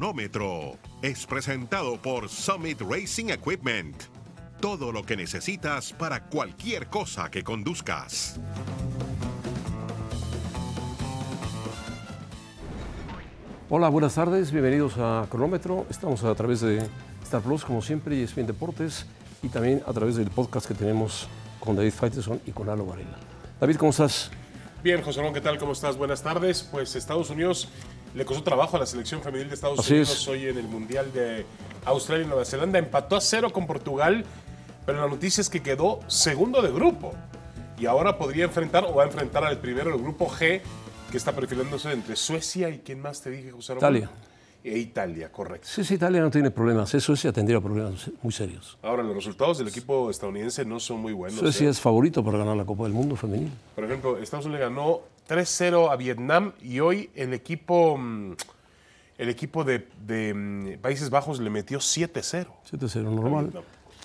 Cronómetro es presentado por Summit Racing Equipment. Todo lo que necesitas para cualquier cosa que conduzcas. Hola, buenas tardes, bienvenidos a Cronómetro. Estamos a través de Star Plus, como siempre, y ESPN Deportes, y también a través del podcast que tenemos con David Faiteson y con Alo Varela. David, ¿cómo estás? Bien, José Ramón, ¿qué tal? ¿Cómo estás? Buenas tardes. Pues Estados Unidos le costó trabajo a la selección femenil de Estados Unidos hoy en el Mundial de Australia y Nueva Zelanda. Empató a cero con Portugal, pero la noticia es que quedó segundo de grupo. Y ahora podría enfrentar o va a enfrentar al primero del grupo G, que está perfilándose entre Suecia y quién más te dije, José Ramón. Italia. E Italia, correcto. Sí, sí, Italia no tiene problemas. Suecia tendría problemas muy serios. Ahora, los resultados del equipo estadounidense no son muy buenos. Suecia ¿eh? es favorito para ganar la Copa del Mundo femenil. Por ejemplo, Estados Unidos ganó 3-0 a Vietnam y hoy el equipo, mm, el equipo de, mm, Países Bajos le metió 7-0. 7-0, normal.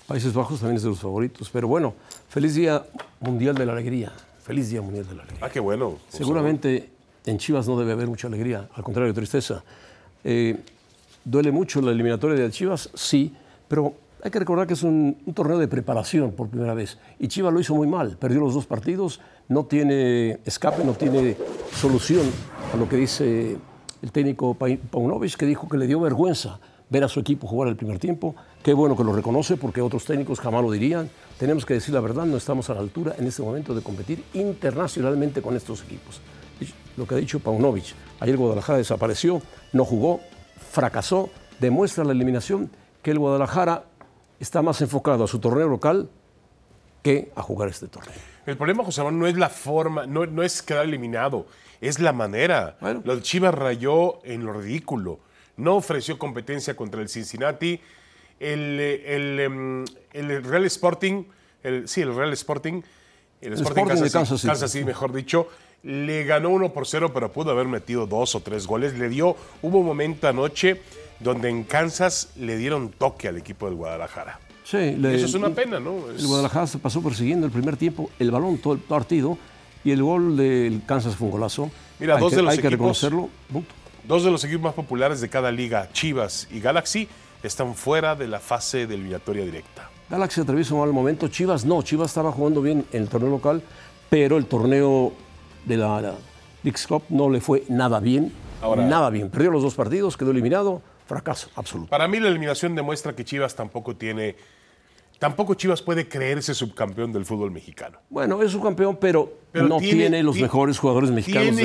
Países Bajos también es de los favoritos. Pero bueno, feliz Día Mundial de la Alegría. Feliz Día Mundial de la Alegría. Ah, qué bueno. Seguramente en Chivas no debe haber mucha alegría, al contrario, tristeza. Eh, ¿Duele mucho la eliminatoria de Chivas? Sí, pero hay que recordar que es un, torneo de preparación por primera vez. Y Chivas lo hizo muy mal, perdió los dos partidos, no tiene escape, no tiene solución a lo que dice el técnico Paunovic, que dijo que le dio vergüenza ver a su equipo jugar el primer tiempo. Qué bueno que lo reconoce, porque otros técnicos jamás lo dirían. Tenemos que decir la verdad, no estamos a la altura en este momento de competir internacionalmente con estos equipos. Lo que ha dicho Paunovic. Ayer Guadalajara desapareció, no jugó, fracasó, demuestra la eliminación que el Guadalajara está más enfocado a su torneo local que a jugar este torneo. El problema, José Manuel, no es la forma, no, no es quedar eliminado, es la manera. Bueno. Los Chivas rayó en lo ridículo. No ofreció competencia contra el Cincinnati. El, el, em, el, Real Sporting, el, sí, el Real Sporting, el Sporting, de Kansas, City, mejor dicho, le ganó uno por cero, pero pudo haber metido dos o tres goles. Le dio, hubo un momento anoche donde en Kansas le dieron toque al equipo del Guadalajara. Sí, eso es una pena, ¿no? El Guadalajara se pasó persiguiendo el primer tiempo, el balón todo el partido, y el gol del Kansas fue un golazo. Mira, dos que, de los hay equipos, que reconocerlo. Dos de los equipos más populares de cada liga, Chivas y Galaxy, están fuera de la fase de eliminatoria directa. Galaxy atraviesa un mal momento, Chivas no, Chivas estaba jugando bien en el torneo local, pero el torneo de la, la Cup no le fue nada bien, nada bien. Perdió los dos partidos, quedó eliminado, fracaso absoluto. Para mí la eliminación demuestra que Chivas tampoco tiene Tampoco Chivas puede creerse subcampeón del fútbol mexicano. Bueno, es subcampeón, pero, pero no tiene, los mejores jugadores mexicanos.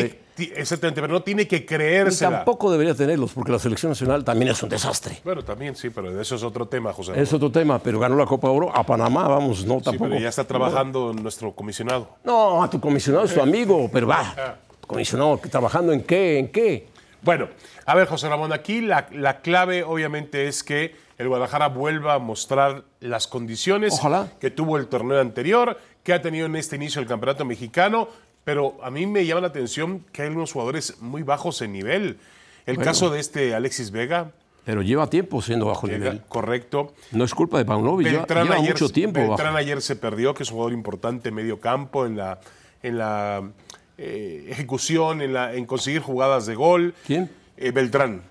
Exactamente, pero no tiene que creerse. Tampoco debería tenerlos, porque la selección nacional también es un desastre. Bueno, también sí, pero eso es otro tema, José. Es otro tema, pero ganó la Copa Oro a Panamá, vamos, no tampoco. pero ya está trabajando nuestro comisionado. No, a tu comisionado es tu amigo, pero va. Ah. Comisionado, ¿trabajando en qué? ¿En qué? Bueno, a ver, José Ramón, aquí la, la clave obviamente es que el Guadalajara vuelva a mostrar las condiciones que tuvo el torneo anterior, que ha tenido en este inicio el campeonato mexicano, pero a mí me llama la atención que hay unos jugadores muy bajos en nivel. El caso de este Alexis Vega. Pero lleva tiempo siendo bajo nivel. Correcto. No es culpa de Paunovic, lleva, lleva mucho tiempo Beltrán ayer se perdió, que es un jugador importante en medio campo, en la, en la eh, ejecución, en, la, en conseguir jugadas de gol. ¿Quién? Eh, Beltrán.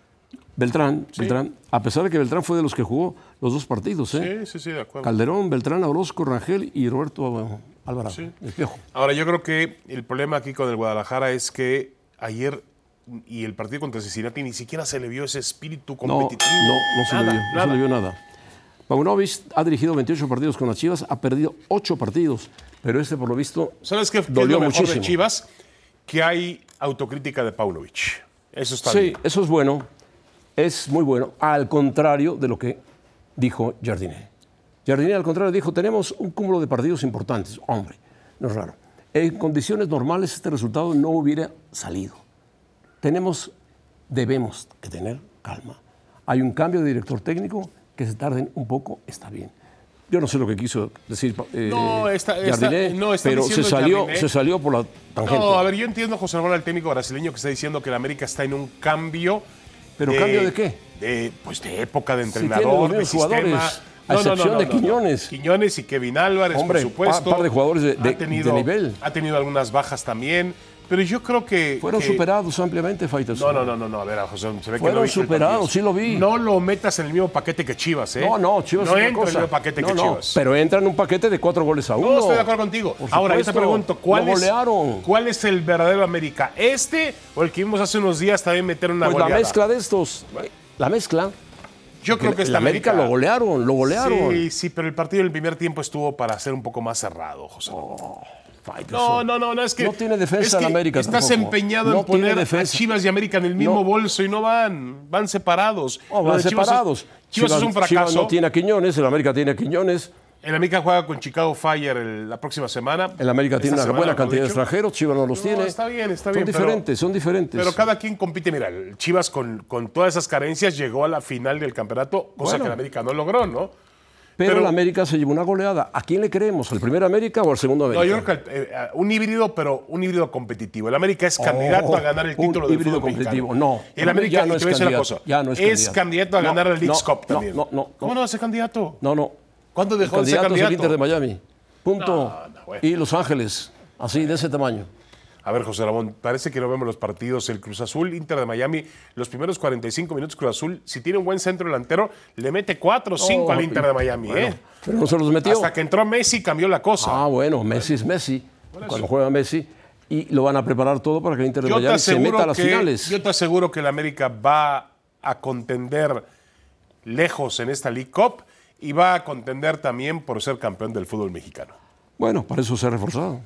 Beltrán, Beltrán, a pesar de que Beltrán fue de los que jugó los dos partidos, ¿eh? Sí, sí, sí, de acuerdo. Calderón, Beltrán, Orozco, Rangel y Roberto Alvarado. Sí. Ahora, yo creo que el problema aquí con el Guadalajara es que ayer y el partido contra Cincinnati ni siquiera se le vio ese espíritu competitivo. No, no, se, le vio, no se le vio nada. Paunovic ha dirigido 28 partidos con las Chivas, ha perdido 8 partidos, pero este por lo visto ¿Sabes qué, dolió es lo muchísimo. de Chivas? Que hay autocrítica de Paunovic. Eso está sí, bien. eso es bueno, es muy bueno, al contrario de lo que dijo Jardiné. Jardiné al contrario dijo, tenemos un cúmulo de partidos importantes. Hombre, no es raro. En condiciones normales este resultado no hubiera salido. Tenemos, debemos que tener calma. Hay un cambio de director técnico, que se tarden un poco, está bien. Yo no sé lo que quiso decir eh, No, está- está- Jardiné, no, pero se salió, Jardiné- se salió por la tangente. No, a ver, yo entiendo, José Ramón, al técnico brasileño que está diciendo que el América está en un cambio. ¿Pero cambio de qué? De, pues de época de Si entrenador, de sistema. jugadores, a excepción de Quiñones. Quiñones y Kevin Álvarez, Hombre, por supuesto. pa- par de jugadores de- Ha de- tenido- de nivel. Ha tenido algunas bajas también. Pero yo creo que. Fueron que- superados ampliamente, Faitelson. No, no, no, no, no, a ver, José, se ve que Fueron no viste el superados, sí lo vi. No lo metas en el mismo paquete que Chivas, ¿eh? No, no, Chivas no es entra en el cosa. mismo paquete No, que no, Chivas. Pero entra en un paquete de cuatro goles a uno. No, estoy de acuerdo contigo. Por Ahora, yo te pregunto, ¿cuál es. ¿cuál es el verdadero América? ¿Este o el que vimos hace unos días también meter una Pues la goleada? mezcla de estos. La mezcla. Yo creo que el esta América lo golearon, lo golearon. Sí, sí, pero el partido del primer tiempo estuvo para ser un poco más cerrado, José. Faitelson. No, no, no, no, es que. No tiene defensa es que en América Estás tampoco. empeñado No en poner a. Chivas y América en el mismo No. bolso y no van. Van separados. Lo van de Chivas separados. Chivas, es un Chivas fracaso. no tiene a Quiñones, el América tiene a Quiñones. El América juega con Chicago Fire el- la próxima semana. El América tiene una buena cantidad de extranjeros, Chivas no los No, tiene. está bien, está son bien, pero- diferentes, son diferentes. Pero cada quien compite. Mira, el Chivas con, con todas esas carencias llegó a la final del campeonato, cosa Bueno. que el América no logró, ¿no? pero, pero- el América se llevó una goleada. ¿A quién le creemos? ¿Al primer América o al segundo No, América? yo creo que eh, un híbrido, pero un híbrido competitivo. El América es candidato Oh, a ganar el un título del híbrido competitivo. mexicano. No, el América ya no te es voy a decir una candidato, cosa, ya no es candidato. candidato. a ganar No, el Leagues no, Cup no, también. no, no, ¿Cómo no. no va a ser candidato? No, no. ¿Cuándo El dejó de ser candidato es el candidato? Inter de Miami. Punto. No, no, bueno. Y Los Ángeles, así, de ese tamaño. A ver, José Ramón, parece que no vemos los partidos. El Cruz Azul, Inter de Miami, los primeros 45 minutos Cruz Azul, si tiene un buen centro delantero, le mete 4 o 5 Oh, al Inter de Miami. bueno, ¿eh? Pero no se los metió. Hasta que entró Messi cambió la cosa. Ah, bueno, Messi es Messi. Cuando juega Messi. Y lo van a preparar todo para que el Inter de yo, Miami se meta a las que, finales. yo te aseguro que el América va a contender lejos en esta League Cup y va a contender también por ser campeón del fútbol mexicano. Bueno, para eso se ha reforzado.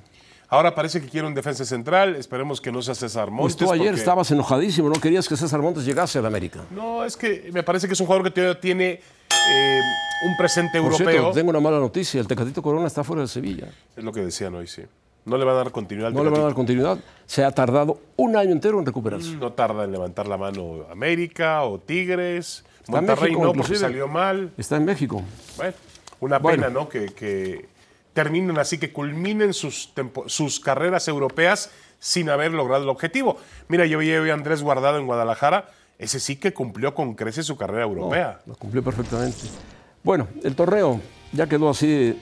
Ahora parece que quiere un defensa central. Esperemos que no sea César Pues Montes. tú ayer porque- estabas enojadísimo, no querías que César Montes llegase al América. No, es que me parece que es un jugador que tiene eh, un presente Por europeo. cierto, tengo una mala noticia. El Tecatito Corona está fuera de Sevilla. Es lo que decían hoy, sí. No le van a dar continuidad al No le van a dar continuidad. Se ha tardado un año entero en recuperarse. No tarda en levantar la mano América o Tigres. Está en Monterrey México, no, porque salió mal. Está en México. Bueno, una Bueno. pena, ¿no? Que, que terminen así, que culminen sus, sus carreras europeas sin haber logrado el objetivo. Mira, yo vi a Andrés Guardado en Guadalajara. Ese sí que cumplió con creces su carrera europea. Lo cumplió perfectamente. Bueno, el torneo ya quedó así.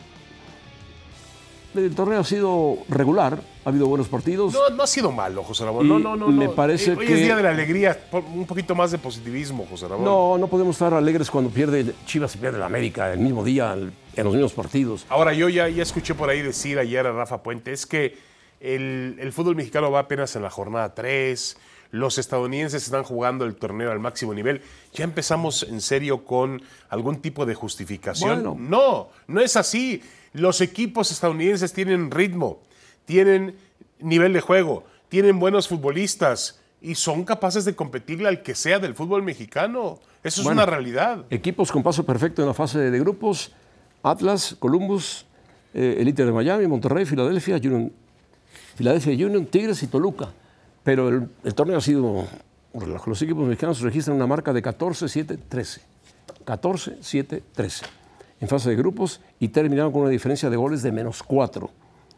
El torneo ha sido regular, ha habido buenos partidos. No, no ha sido malo, José Ramón. No, no, no. me no. parece Eh, Hoy que- es día de la alegría, un poquito más de positivismo, José Ramón. No, no podemos estar alegres cuando pierde Chivas y pierde la América el mismo día, en los mismos partidos. Ahora, yo ya, ya escuché por ahí decir ayer a Rafa Puente, es que el, el fútbol mexicano va apenas en la jornada 3, los estadounidenses están jugando el torneo al máximo nivel. Ya empezamos en serio con algún tipo de justificación. Bueno. No, no es así. Los equipos estadounidenses tienen ritmo, tienen nivel de juego, tienen buenos futbolistas y son capaces de competirle al que sea del fútbol mexicano. Eso es una realidad. Equipos con paso perfecto en la fase de grupos: Atlas, Columbus, eh, el Inter de Miami, Monterrey, Filadelfia, Union, Filadelfia Union, Tigres y Toluca. Pero el, el torneo ha sido un relajo. Los equipos mexicanos registran una marca de 14-7-13. 14-7-13 en fase de grupos y terminaron con una diferencia de goles de menos 4.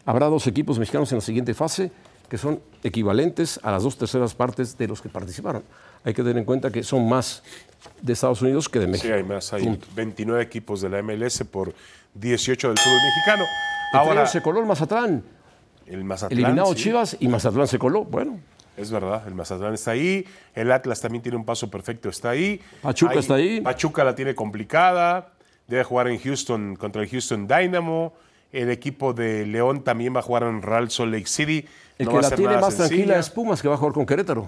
Habrá dos equipos mexicanos en la siguiente fase que son equivalentes a las dos terceras partes de los que participaron. Hay que tener en cuenta que son más de Estados Unidos que de México. Sí, hay más. Hay Punto. 29 equipos de la MLS por 18 del fútbol mexicano. Entre Ahora, ellos se coló el Mazatlán. el Mazatlán. Eliminado sí. Chivas y Mazatlán se coló. Bueno, Es verdad, el Mazatlán está ahí, el Atlas también tiene un paso perfecto, está ahí. Pachuca está ahí. Pachuca la tiene complicada, debe jugar en Houston contra el Houston Dynamo. El equipo de León también va a jugar en Real Salt Lake City. El que la tiene más tranquila es Pumas, que va a jugar con Querétaro.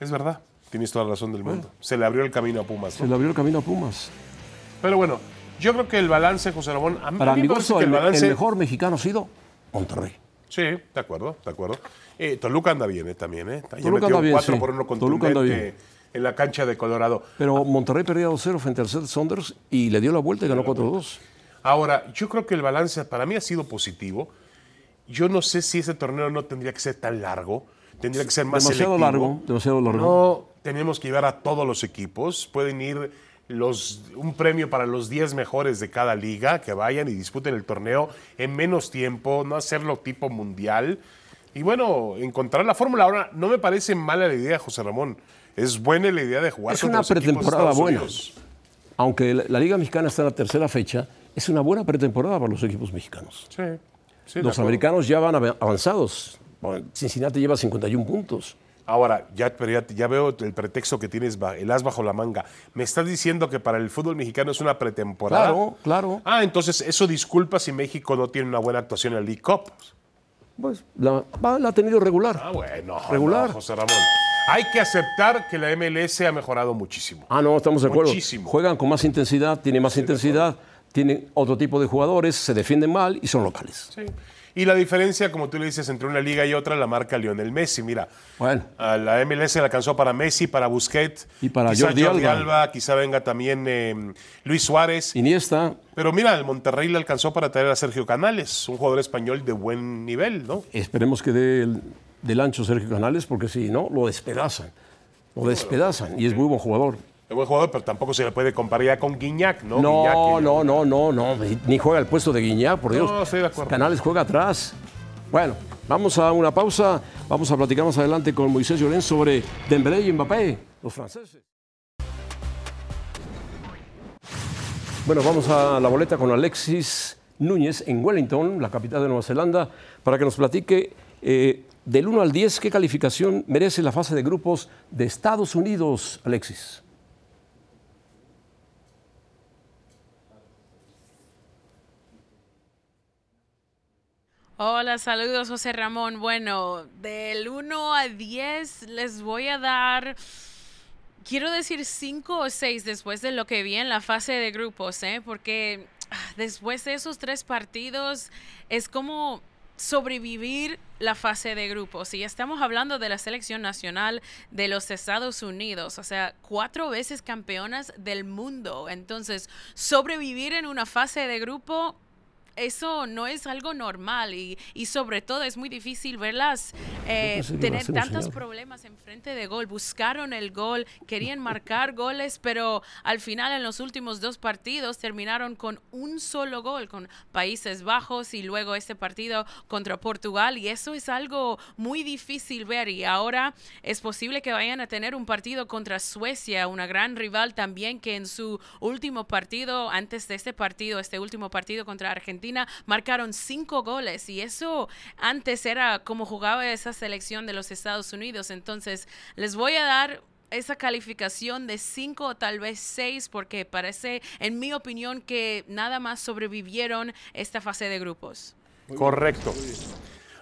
Es verdad, tienes toda la razón del mundo. Se le abrió el camino a Pumas. Se le abrió el camino a Pumas. Pero bueno, yo creo que el balance, José Ramón, a Para mi gusto, el, mejor mexicano ha sido Monterrey. Sí, de acuerdo, de acuerdo. Eh, Toluca anda bien eh, también, ¿eh? Toluca anda bien, cuatro por uno contundente en la cancha de Colorado. Pero Monterrey perdió 2-0 frente al Seth Saunders y le dio la vuelta y ganó 4-2. Ahora, yo creo que el balance para mí ha sido positivo. Yo no sé si ese torneo no tendría que ser tan largo, tendría que ser más demasiado largo, demasiado largo. No tenemos que llevar a todos los equipos, pueden ir los, un premio para los 10 mejores de cada liga, que vayan y disputen el torneo en menos tiempo, no hacerlo tipo mundial. Y bueno, encontrar la fórmula. Ahora, no me parece mala la idea, José Ramón. Es buena la idea de jugar Es una pretemporada buena. Aunque la, Liga Mexicana está en la tercera fecha, es una buena pretemporada para los equipos mexicanos. Sí. sí los americanos ya van avanzados. Cincinnati lleva 51 puntos. Ahora, ya, ya, veo el pretexto que tienes, el as bajo la manga. ¿Me estás diciendo que para el fútbol mexicano es una pretemporada? Claro, claro. Ah, entonces eso disculpa si México no tiene una buena actuación en el League Cup. Pues la, ha tenido regular. Ah, bueno, regular. José Ramón. Hay que aceptar que la MLS ha mejorado muchísimo. Ah, no, estamos de acuerdo. Muchísimo. Juegan con más intensidad, tienen más intensidad, tienen otro tipo de jugadores, se defienden mal y son locales. Sí. Y la diferencia, como tú le dices, entre una liga y otra la marca Lionel Messi. Mira, bueno. a la MLS le alcanzó para Messi, para Busquets. Y para Jordi, Alba. Quizá venga también eh, Luis Suárez. Iniesta. Pero mira, el Monterrey le alcanzó para traer a Sergio Canales, un jugador español de buen nivel, ¿no? Esperemos que dé el, del ancho Sergio Canales, porque si no, lo despedazan. Lo despedazan. Y es muy buen jugador. Es buen jugador, pero tampoco se le puede comparar ya con Guiñac, ¿no? No, no, no, no, no, ni juega el puesto de Guiñac, por Dios. No, estoy de acuerdo. Canales juega atrás. Bueno, vamos a una pausa. Vamos a platicar más adelante con Moisés Llorén sobre Dembélé y Mbappé, los franceses. Bueno, vamos a la boleta con Alexis Núñez en Wellington, la capital de Nueva Zelanda, para que nos platique eh, del 1 al 10 qué calificación merece la fase de grupos de Estados Unidos, Alexis. Hola, saludos José Ramón. Bueno, del 1 a 10 les voy a dar, quiero decir 5 o 6 después de lo que vi en la fase de grupos, ¿eh? porque ah, después de esos tres partidos es como sobrevivir la fase de grupos. Y estamos hablando de la selección nacional de los Estados Unidos, o sea, cuatro veces campeonas del mundo. Entonces, sobrevivir en una fase de grupo eso no es algo normal y, y sobre todo es muy difícil verlas eh, tener tantos problemas en frente de gol. Buscaron el gol, querían marcar goles, pero al final en los últimos dos partidos terminaron con un solo gol, con Países Bajos y luego este partido contra Portugal. Y eso es algo muy difícil ver. Y ahora es posible que vayan a tener un partido contra Suecia, una gran rival también que en su último partido, antes de este partido, este último partido contra Argentina, marcaron cinco goles y eso antes era como jugaba esa selección de los Estados Unidos. Entonces, les voy a dar esa calificación de cinco o tal vez seis porque parece, en mi opinión, que nada más sobrevivieron esta fase de grupos. Correcto.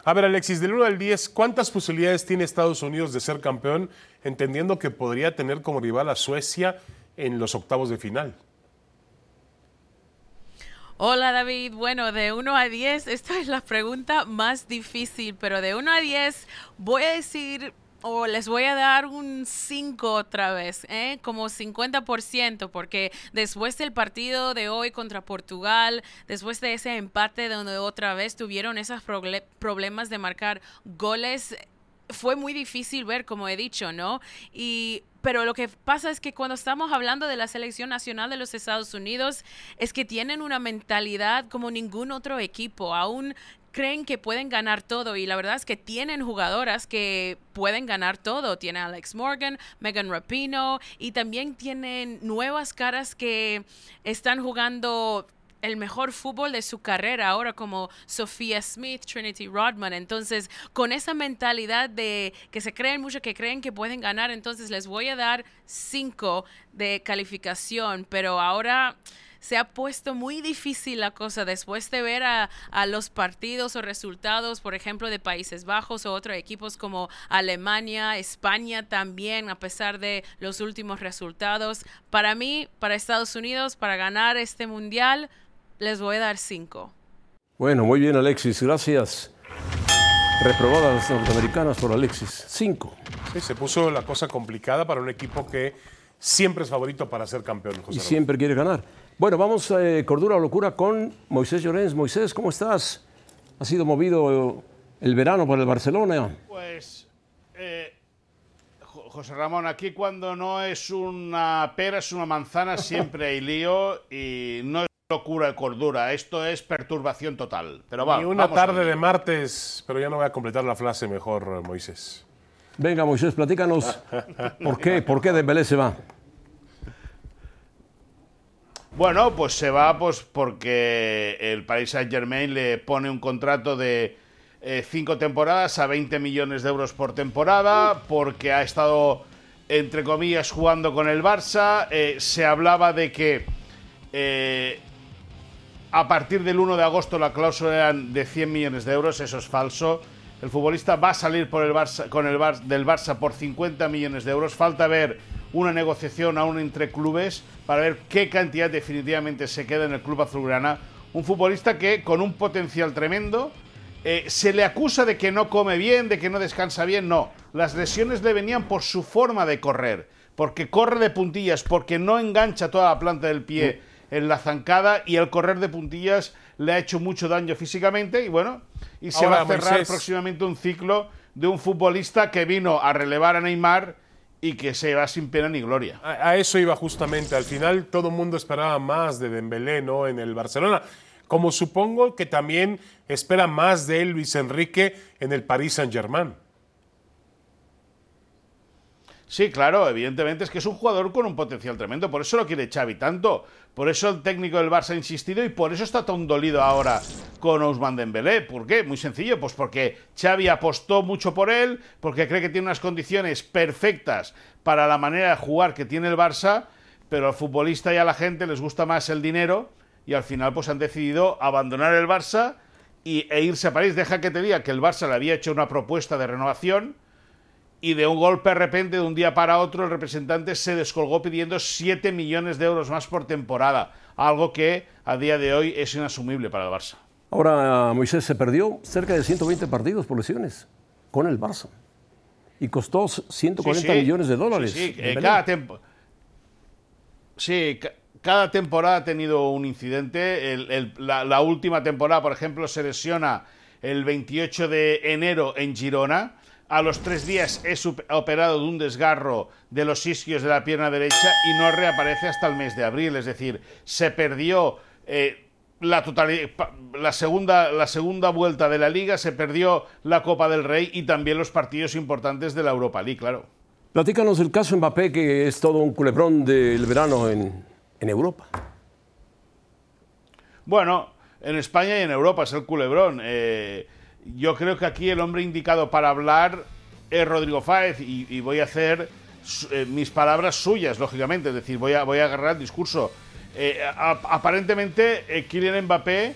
A ver, Alexis, del 1 al 10, ¿cuántas posibilidades tiene Estados Unidos de ser campeón, entendiendo que podría tener como rival a Suecia en los octavos de final? Hola David, bueno, de 1 a 10, esta es la pregunta más difícil, pero de 1 a 10 voy a decir o les voy a dar un 5 otra vez, ¿eh? como 50%, porque después del partido de hoy contra Portugal, después de ese empate donde otra vez tuvieron esos problemas de marcar goles, fue muy difícil ver, como he dicho, ¿no? Y pero lo que pasa es que cuando estamos hablando de la selección nacional de los Estados Unidos, es que tienen una mentalidad como ningún otro equipo. Aún creen que pueden ganar todo y la verdad es que tienen jugadoras que pueden ganar todo. Tiene Alex Morgan, Megan Rapino y también tienen nuevas caras que están jugando el mejor fútbol de su carrera ahora como Sofía Smith, Trinity Rodman. Entonces, con esa mentalidad de que se creen mucho, que creen que pueden ganar, entonces les voy a dar cinco de calificación, pero ahora se ha puesto muy difícil la cosa después de ver a, los partidos o resultados, por ejemplo, de Países Bajos o otros equipos como Alemania, España también, a pesar de los últimos resultados. Para mí, para Estados Unidos, para ganar este mundial, les voy a dar cinco. Bueno, muy bien, Alexis, gracias. Reprobadas las norteamericanas por Alexis. Cinco. Sí, se puso la cosa complicada para un equipo que siempre es favorito para ser campeón. y siempre quiere ganar. Bueno, vamos a eh, Cordura o Locura con Moisés Llorens. Moisés, ¿cómo estás? ¿Ha sido movido el verano por el Barcelona? Pues, eh, José Ramón, aquí cuando no es una pera, es una manzana, siempre hay lío y no es locura y cordura, esto es perturbación total. Pero va, y una tarde de martes, pero ya no voy a completar la frase mejor, Moisés. Venga, Moisés, platícanos. ¿Por qué? ¿Por qué Dembélé se va? Bueno, pues se va pues porque el Paris Saint Germain le pone un contrato de eh, cinco temporadas a 20 millones de euros por temporada, porque ha estado, entre comillas, jugando con el Barça. Eh, se hablaba de que eh, a partir del 1 de agosto la cláusula de 100 millones de euros, eso es falso. El futbolista va a salir por con el del Barça por 50 millones de euros. Falta ver una negociación aún entre clubes para ver qué cantidad definitivamente se queda en el club azulgrana. Un futbolista que con un potencial tremendo eh, se le acusa de que no come bien, de que no descansa bien. No, las lesiones le venían por su forma de correr, porque corre de puntillas, porque no engancha toda la planta del pie en la zancada y el correr de puntillas le ha hecho mucho daño físicamente y bueno, y se va a cerrar próximamente un ciclo de un futbolista que vino a relevar a Neymar y que se va sin pena ni gloria. A, eso iba justamente. Al final todo el mundo esperaba más de Dembélé, ¿no? En el Barcelona. Como supongo que también espera más de él Luis Enrique en el Paris Saint-Germain. Sí, claro, evidentemente es que es un jugador con un potencial tremendo, por eso lo quiere Xavi tanto, por eso el técnico del Barça ha insistido y por eso está tan dolido ahora con Ousmane Dembélé. ¿Por qué? Muy sencillo, pues porque Xavi apostó mucho por él, porque cree que tiene unas condiciones perfectas para la manera de jugar que tiene el Barça, pero al futbolista y a la gente les gusta más el dinero y al final pues han decidido abandonar el Barça y, e irse a París. Deja que te diga que el Barça le había hecho una propuesta de renovación y de un golpe de repente, de un día para otro, el representante se descolgó pidiendo 7 millones de euros más por temporada, algo que a día de hoy es inasumible para el Barça. Ahora Moisés se perdió cerca de 120 partidos por lesiones con el Barça y costó 140 millones de dólares. Sí, eh, cada, sí, cada temporada ha tenido un incidente. la última temporada, por ejemplo, se lesiona el 28 de enero en Girona a los tres días es operado de un desgarro de los isquios de la pierna derecha y no reaparece hasta el mes de abril. Es decir, se perdió eh, la, la, segunda, la segunda vuelta de la liga, se perdió la Copa del Rey y también los partidos importantes de la Europa League, claro. Platícanos el caso Mbappé, que es todo un culebrón del verano en, en Europa. Bueno, en España y en Europa es el culebrón. Eh, yo creo que aquí el hombre indicado para hablar es Rodrigo Fáez y, voy a hacer eh, mis palabras suyas, lógicamente, es decir, voy a, voy a agarrar el discurso. Eh, aparentemente, eh, Kylian Mbappé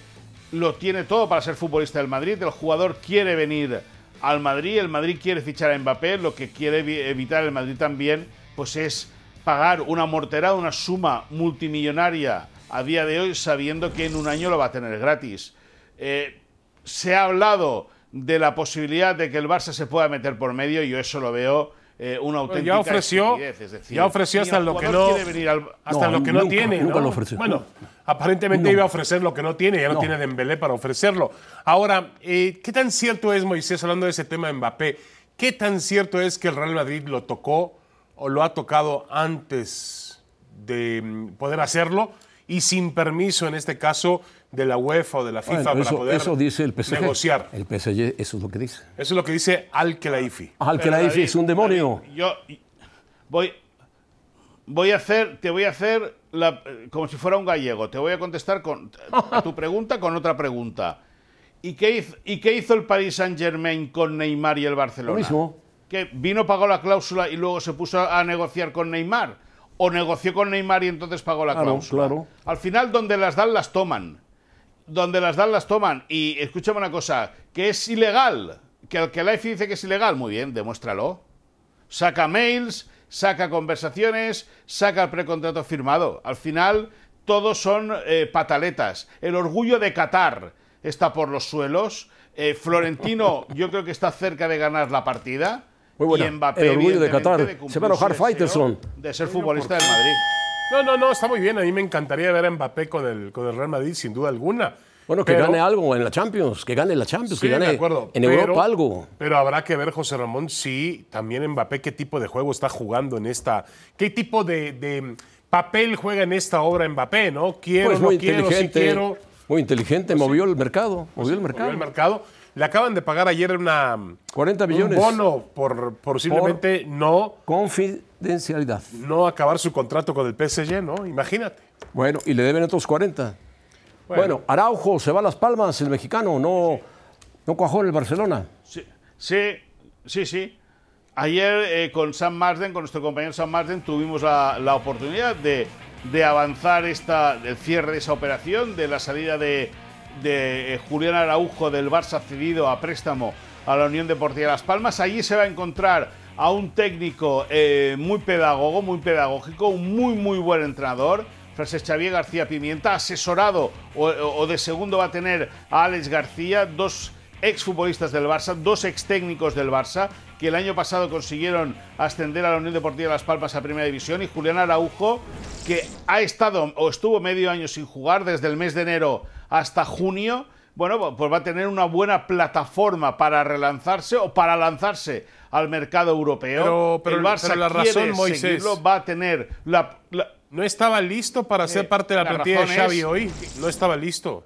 lo tiene todo para ser futbolista del Madrid, el jugador quiere venir al Madrid, el Madrid quiere fichar a Mbappé, lo que quiere evitar el Madrid también, pues es pagar una morterada, una suma multimillonaria a día de hoy, sabiendo que en un año lo va a tener gratis se ha hablado de la posibilidad de que el Barça se pueda meter por medio, y yo eso lo veo eh, una auténtica ya ofreció, ya ofreció hasta lo que no, hasta lo que no tiene. Nunca lo ofreció. Bueno, aparentemente iba a ofrecer lo que no tiene, ya no, tiene Dembélé para ofrecerlo. Ahora, eh, ¿qué tan cierto es, Moisés, hablando de ese tema de Mbappé, qué tan cierto es que el Real Madrid lo tocó o lo ha tocado antes de mm, poder hacerlo y sin permiso, en este caso, de la UEFA o de la FIFA para poder eso dice el PSG. negociar. El PSG, eso es lo que dice. Eso es lo que dice Al-Khelaifi. Al-Khelaifi es un demonio. yo voy, voy a hacer, te voy a hacer como si fuera un gallego. Te voy a contestar con, a tu pregunta con otra pregunta. ¿Y qué, hizo, ¿Y qué hizo el Paris Saint-Germain con Neymar y el Barcelona? Lo mismo. Que vino, pagó la cláusula y luego se puso a negociar con Neymar. O negoció con Neymar y entonces pagó la cláusula. Claro. Al final, donde las dan, las toman. Donde las dan, las toman. Y escúchame una cosa, que es ilegal. Que el que Life dice que es ilegal, muy bien, demuéstralo. Saca mails, saca conversaciones, saca el precontrato firmado. Al final, todos son eh, pataletas. El orgullo de Qatar está por los suelos. Eh, Florentino, yo creo que está cerca de ganar la partida. Muy Y Mbappé, el orgullo de Qatar. Se va a enojar Faitelson. De ser futbolista del Madrid. No, no, no, está muy bien. A mí me encantaría ver a Mbappé con el, con el Real Madrid, sin duda alguna. Bueno, que gane algo en la Champions, que gane la Champions, que gane en Europa algo. Pero habrá que ver, José Ramón, si también Mbappé qué tipo de juego está jugando en esta, qué tipo de, papel juega en esta obra Mbappé, ¿no? Quiero, pues muy no quiero, quiero. Muy inteligente, pues movió el mercado, movió el mercado. Movió el mercado. Le acaban de pagar ayer una 40 millones. Un bono por, por simplemente no confidencialidad. No acabar su contrato con el PSG, ¿no? Imagínate. Bueno, y le deben otros 40. Bueno. Araujo se va a Las Palmas, el mexicano, no, no cuajó en el Barcelona. Sí, sí, sí. Ayer eh, con Sam Marsden, con nuestro compañero Sam Marsden, tuvimos la, oportunidad de, avanzar esta, el cierre de esa operación, de la salida de, eh, Julián Araujo del Barça cedido a préstamo a la Unión Deportiva de Las Palmas. Allí se va a encontrar a un técnico eh, muy pedagogo, muy pedagógico, un muy, muy buen entrenador Francesc Xavier García Pimienta, asesorado o, de segundo va a tener a Alex García, dos exfutbolistas del Barça, dos ex técnicos del Barça, que el año pasado consiguieron ascender a la Unión Deportiva de Las Palmas a Primera División, y Julián Araujo, que ha estado o estuvo medio año sin jugar desde el mes de enero hasta junio. Bueno, pues va a tener una buena plataforma para relanzarse o para lanzarse al mercado europeo. Pero, el Barça la razón, Moisés, va a tener la no estaba listo para ser parte de la, plantilla de Xavi hoy. No estaba listo.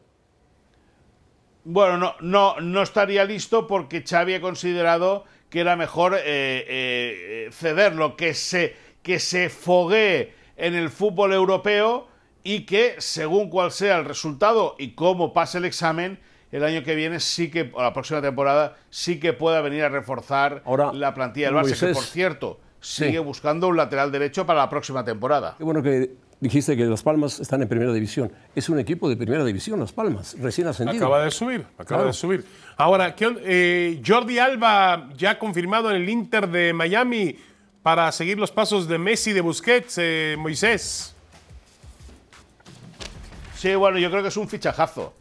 Bueno, no, no, no estaría listo porque Xavi ha considerado que era mejor eh, eh, cederlo, que se, que se foguee en el fútbol europeo y que, según cuál sea el resultado y cómo pase el examen, el año que viene sí que, o la próxima temporada, sí que pueda venir a reforzar la plantilla del Barça, que por cierto, sigue buscando un lateral derecho para la próxima temporada. Qué bueno que dijiste que Las Palmas están en primera división. Es un equipo de primera división, Las Palmas, recién ascendido. Acaba de subir, acaba de subir. Ahora, eh, Jordi Alba ya confirmado en el Inter de Miami para seguir los pasos de Messi de Busquets, eh, Moisés. Sí, bueno, yo creo que es un fichajazo.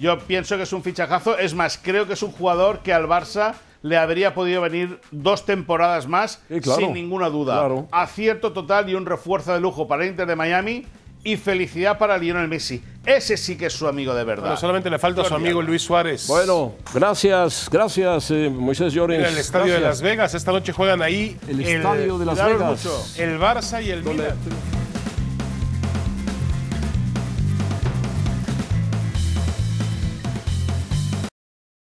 Yo pienso que es un fichajazo. Es más, creo que es un jugador que al Barça le habría podido venir dos temporadas más sin ninguna duda. Acierto total y un refuerzo de lujo para Inter de Miami y felicidad para Lionel Messi. Ese sí que es su amigo de verdad. solamente le falta a su amigo Luis Suárez. Bueno, gracias, gracias eh, Moisés Llorens. el estadio de Las Vegas, esta noche juegan ahí. El, estadio de Las Vegas. El Barça y el Milan.